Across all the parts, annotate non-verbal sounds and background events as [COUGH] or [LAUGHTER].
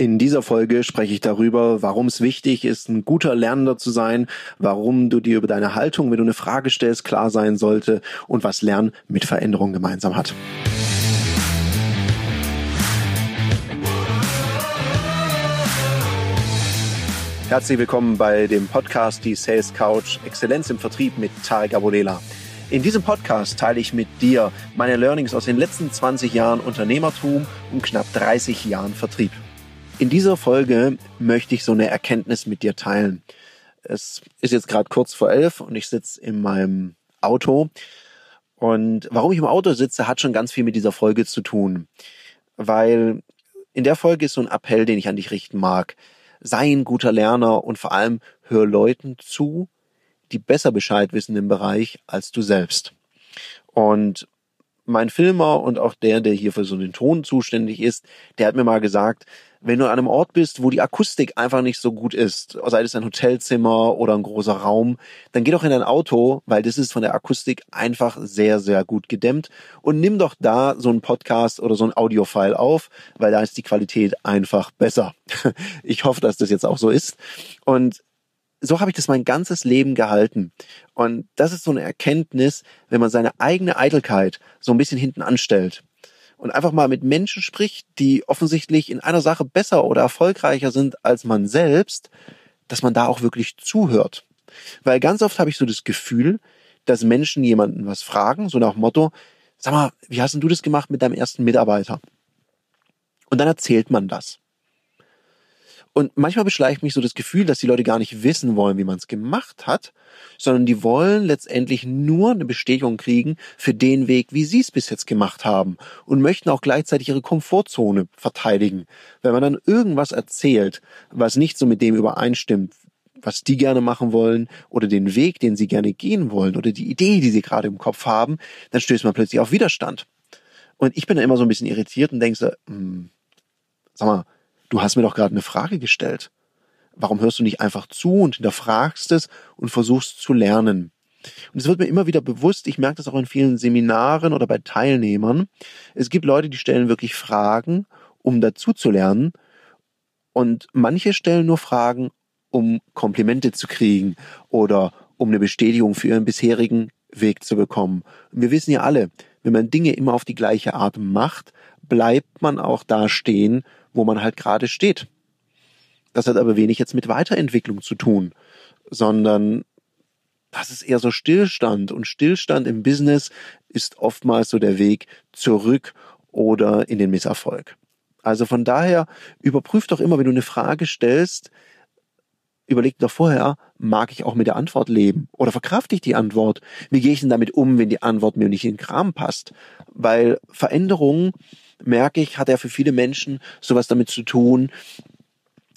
In dieser Folge spreche ich darüber, warum es wichtig ist, ein guter Lernender zu sein, warum du dir über deine Haltung, wenn du eine Frage stellst, klar sein sollte und was Lernen mit Veränderung gemeinsam hat. Herzlich willkommen bei dem Podcast Die Sales Couch Exzellenz im Vertrieb mit Tarek Abodela. In diesem Podcast teile ich mit dir meine Learnings aus den letzten 20 Jahren Unternehmertum und knapp 30 Jahren Vertrieb. In dieser Folge möchte ich so eine Erkenntnis mit dir teilen. Es ist jetzt gerade kurz vor elf und ich sitze in meinem Auto. Und warum ich im Auto sitze, hat schon ganz viel mit dieser Folge zu tun. Weil in der Folge ist so ein Appell, den ich an dich richten mag. Sei ein guter Lerner und vor allem hör Leuten zu, die besser Bescheid wissen im Bereich als du selbst. Und mein Filmer und auch der, der hier für so den Ton zuständig ist, der hat mir mal gesagt, wenn du an einem Ort bist, wo die Akustik einfach nicht so gut ist, sei es ein Hotelzimmer oder ein großer Raum, dann geh doch in dein Auto, weil das ist von der Akustik einfach sehr, sehr gut gedämmt und nimm doch da so einen Podcast oder so ein Audiofile auf, weil da ist die Qualität einfach besser. [LAUGHS] Ich hoffe, dass das jetzt auch so ist. Und so habe ich das mein ganzes Leben gehalten. Und das ist so eine Erkenntnis, wenn man seine eigene Eitelkeit so ein bisschen hinten anstellt und einfach mal mit Menschen spricht, die offensichtlich in einer Sache besser oder erfolgreicher sind als man selbst, dass man da auch wirklich zuhört. Weil ganz oft habe ich so das Gefühl, dass Menschen jemanden was fragen, so nach Motto, sag mal, wie hast denn du das gemacht mit deinem ersten Mitarbeiter? Und dann erzählt man das. Und manchmal beschleicht mich so das Gefühl, dass die Leute gar nicht wissen wollen, wie man es gemacht hat, sondern die wollen letztendlich nur eine Bestätigung kriegen für den Weg, wie sie es bis jetzt gemacht haben und möchten auch gleichzeitig ihre Komfortzone verteidigen. Wenn man dann irgendwas erzählt, was nicht so mit dem übereinstimmt, was die gerne machen wollen oder den Weg, den sie gerne gehen wollen oder die Idee, die sie gerade im Kopf haben, dann stößt man plötzlich auf Widerstand. Und ich bin da immer so ein bisschen irritiert und denke so, hm, sag mal, du hast mir doch gerade eine Frage gestellt. Warum hörst du nicht einfach zu und hinterfragst es und versuchst zu lernen? Und es wird mir immer wieder bewusst, ich merke das auch in vielen Seminaren oder bei Teilnehmern. Es gibt Leute, die stellen wirklich Fragen, um dazu zu lernen. Und manche stellen nur Fragen, um Komplimente zu kriegen oder um eine Bestätigung für ihren bisherigen Weg zu bekommen. Und wir wissen ja alle, wenn man Dinge immer auf die gleiche Art macht, bleibt man auch da stehen, wo man halt gerade steht. Das hat aber wenig jetzt mit Weiterentwicklung zu tun, sondern das ist eher so Stillstand. Und Stillstand im Business ist oftmals so der Weg zurück oder in den Misserfolg. Also von daher überprüf doch immer, wenn du eine Frage stellst, überleg doch vorher, mag ich auch mit der Antwort leben? Oder verkraft ich die Antwort? Wie gehe ich denn damit um, wenn die Antwort mir nicht in den Kram passt? Weil Veränderungen merke ich, hat ja für viele Menschen sowas damit zu tun,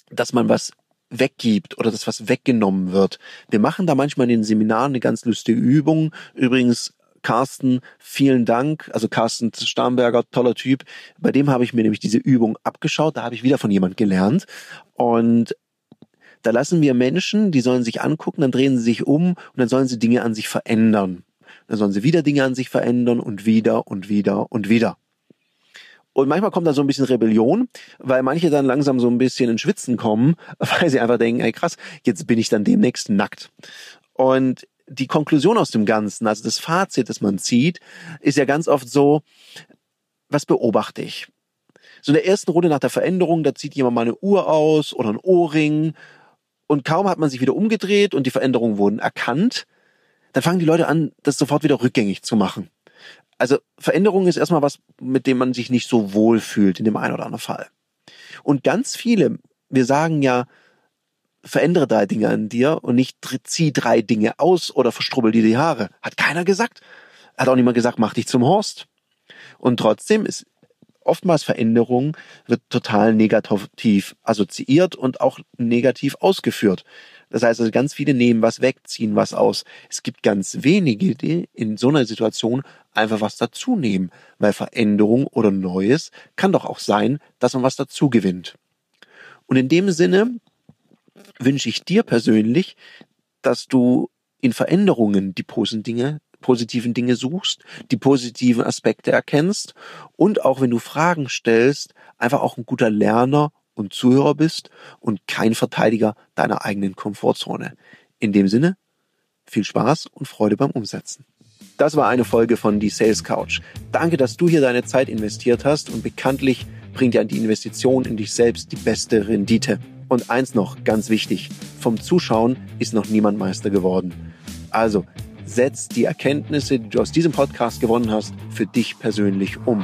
dass man was weggibt oder dass was weggenommen wird. Wir machen da manchmal in den Seminaren eine ganz lustige Übung. Übrigens, Carsten, vielen Dank. Also Carsten Starnberger, toller Typ. Bei dem habe ich mir nämlich diese Übung abgeschaut. Da habe ich wieder von jemand gelernt. Und da lassen wir Menschen, die sollen sich angucken, dann drehen sie sich um und dann sollen sie Dinge an sich verändern. Dann sollen sie wieder Dinge an sich verändern und wieder und wieder und wieder. Und manchmal kommt da so ein bisschen Rebellion, weil manche dann langsam so ein bisschen in Schwitzen kommen, [LAUGHS] weil sie einfach denken, ey krass, jetzt bin ich dann demnächst nackt. Und die Konklusion aus dem Ganzen, also das Fazit, das man zieht, ist ja ganz oft so, was beobachte ich? So in der ersten Runde nach der Veränderung, da zieht jemand mal eine Uhr aus oder ein Ohrring und kaum hat man sich wieder umgedreht und die Veränderungen wurden erkannt, dann fangen die Leute an, das sofort wieder rückgängig zu machen also Veränderung ist erstmal was, mit dem man sich nicht so wohl fühlt in dem einen oder anderen Fall. Und ganz viele, wir sagen ja, verändere drei Dinge an dir und nicht zieh drei Dinge aus oder verstrubbel dir die Haare. Hat keiner gesagt. Hat auch niemand gesagt, mach dich zum Horst. Und trotzdem ist oftmals Veränderung wird total negativ assoziiert und auch negativ ausgeführt. Das heißt also, ganz viele nehmen was weg, ziehen was aus. Es gibt ganz wenige, die in so einer Situation einfach was dazu nehmen, weil Veränderung oder Neues kann doch auch sein, dass man was dazu gewinnt. Und in dem Sinne wünsche ich dir persönlich, dass du in Veränderungen die positiven positiven Dinge suchst, die positiven Aspekte erkennst und auch wenn du Fragen stellst, einfach auch ein guter Lerner und Zuhörer bist und kein Verteidiger deiner eigenen Komfortzone. In dem Sinne, viel Spaß und Freude beim Umsetzen. Das war eine Folge von Die Sales Couch. Danke, dass du hier deine Zeit investiert hast und bekanntlich bringt ja die Investition in dich selbst die beste Rendite. Und eins noch, ganz wichtig, vom Zuschauen ist noch niemand Meister geworden. Also, setz die Erkenntnisse, die du aus diesem Podcast gewonnen hast, für dich persönlich um.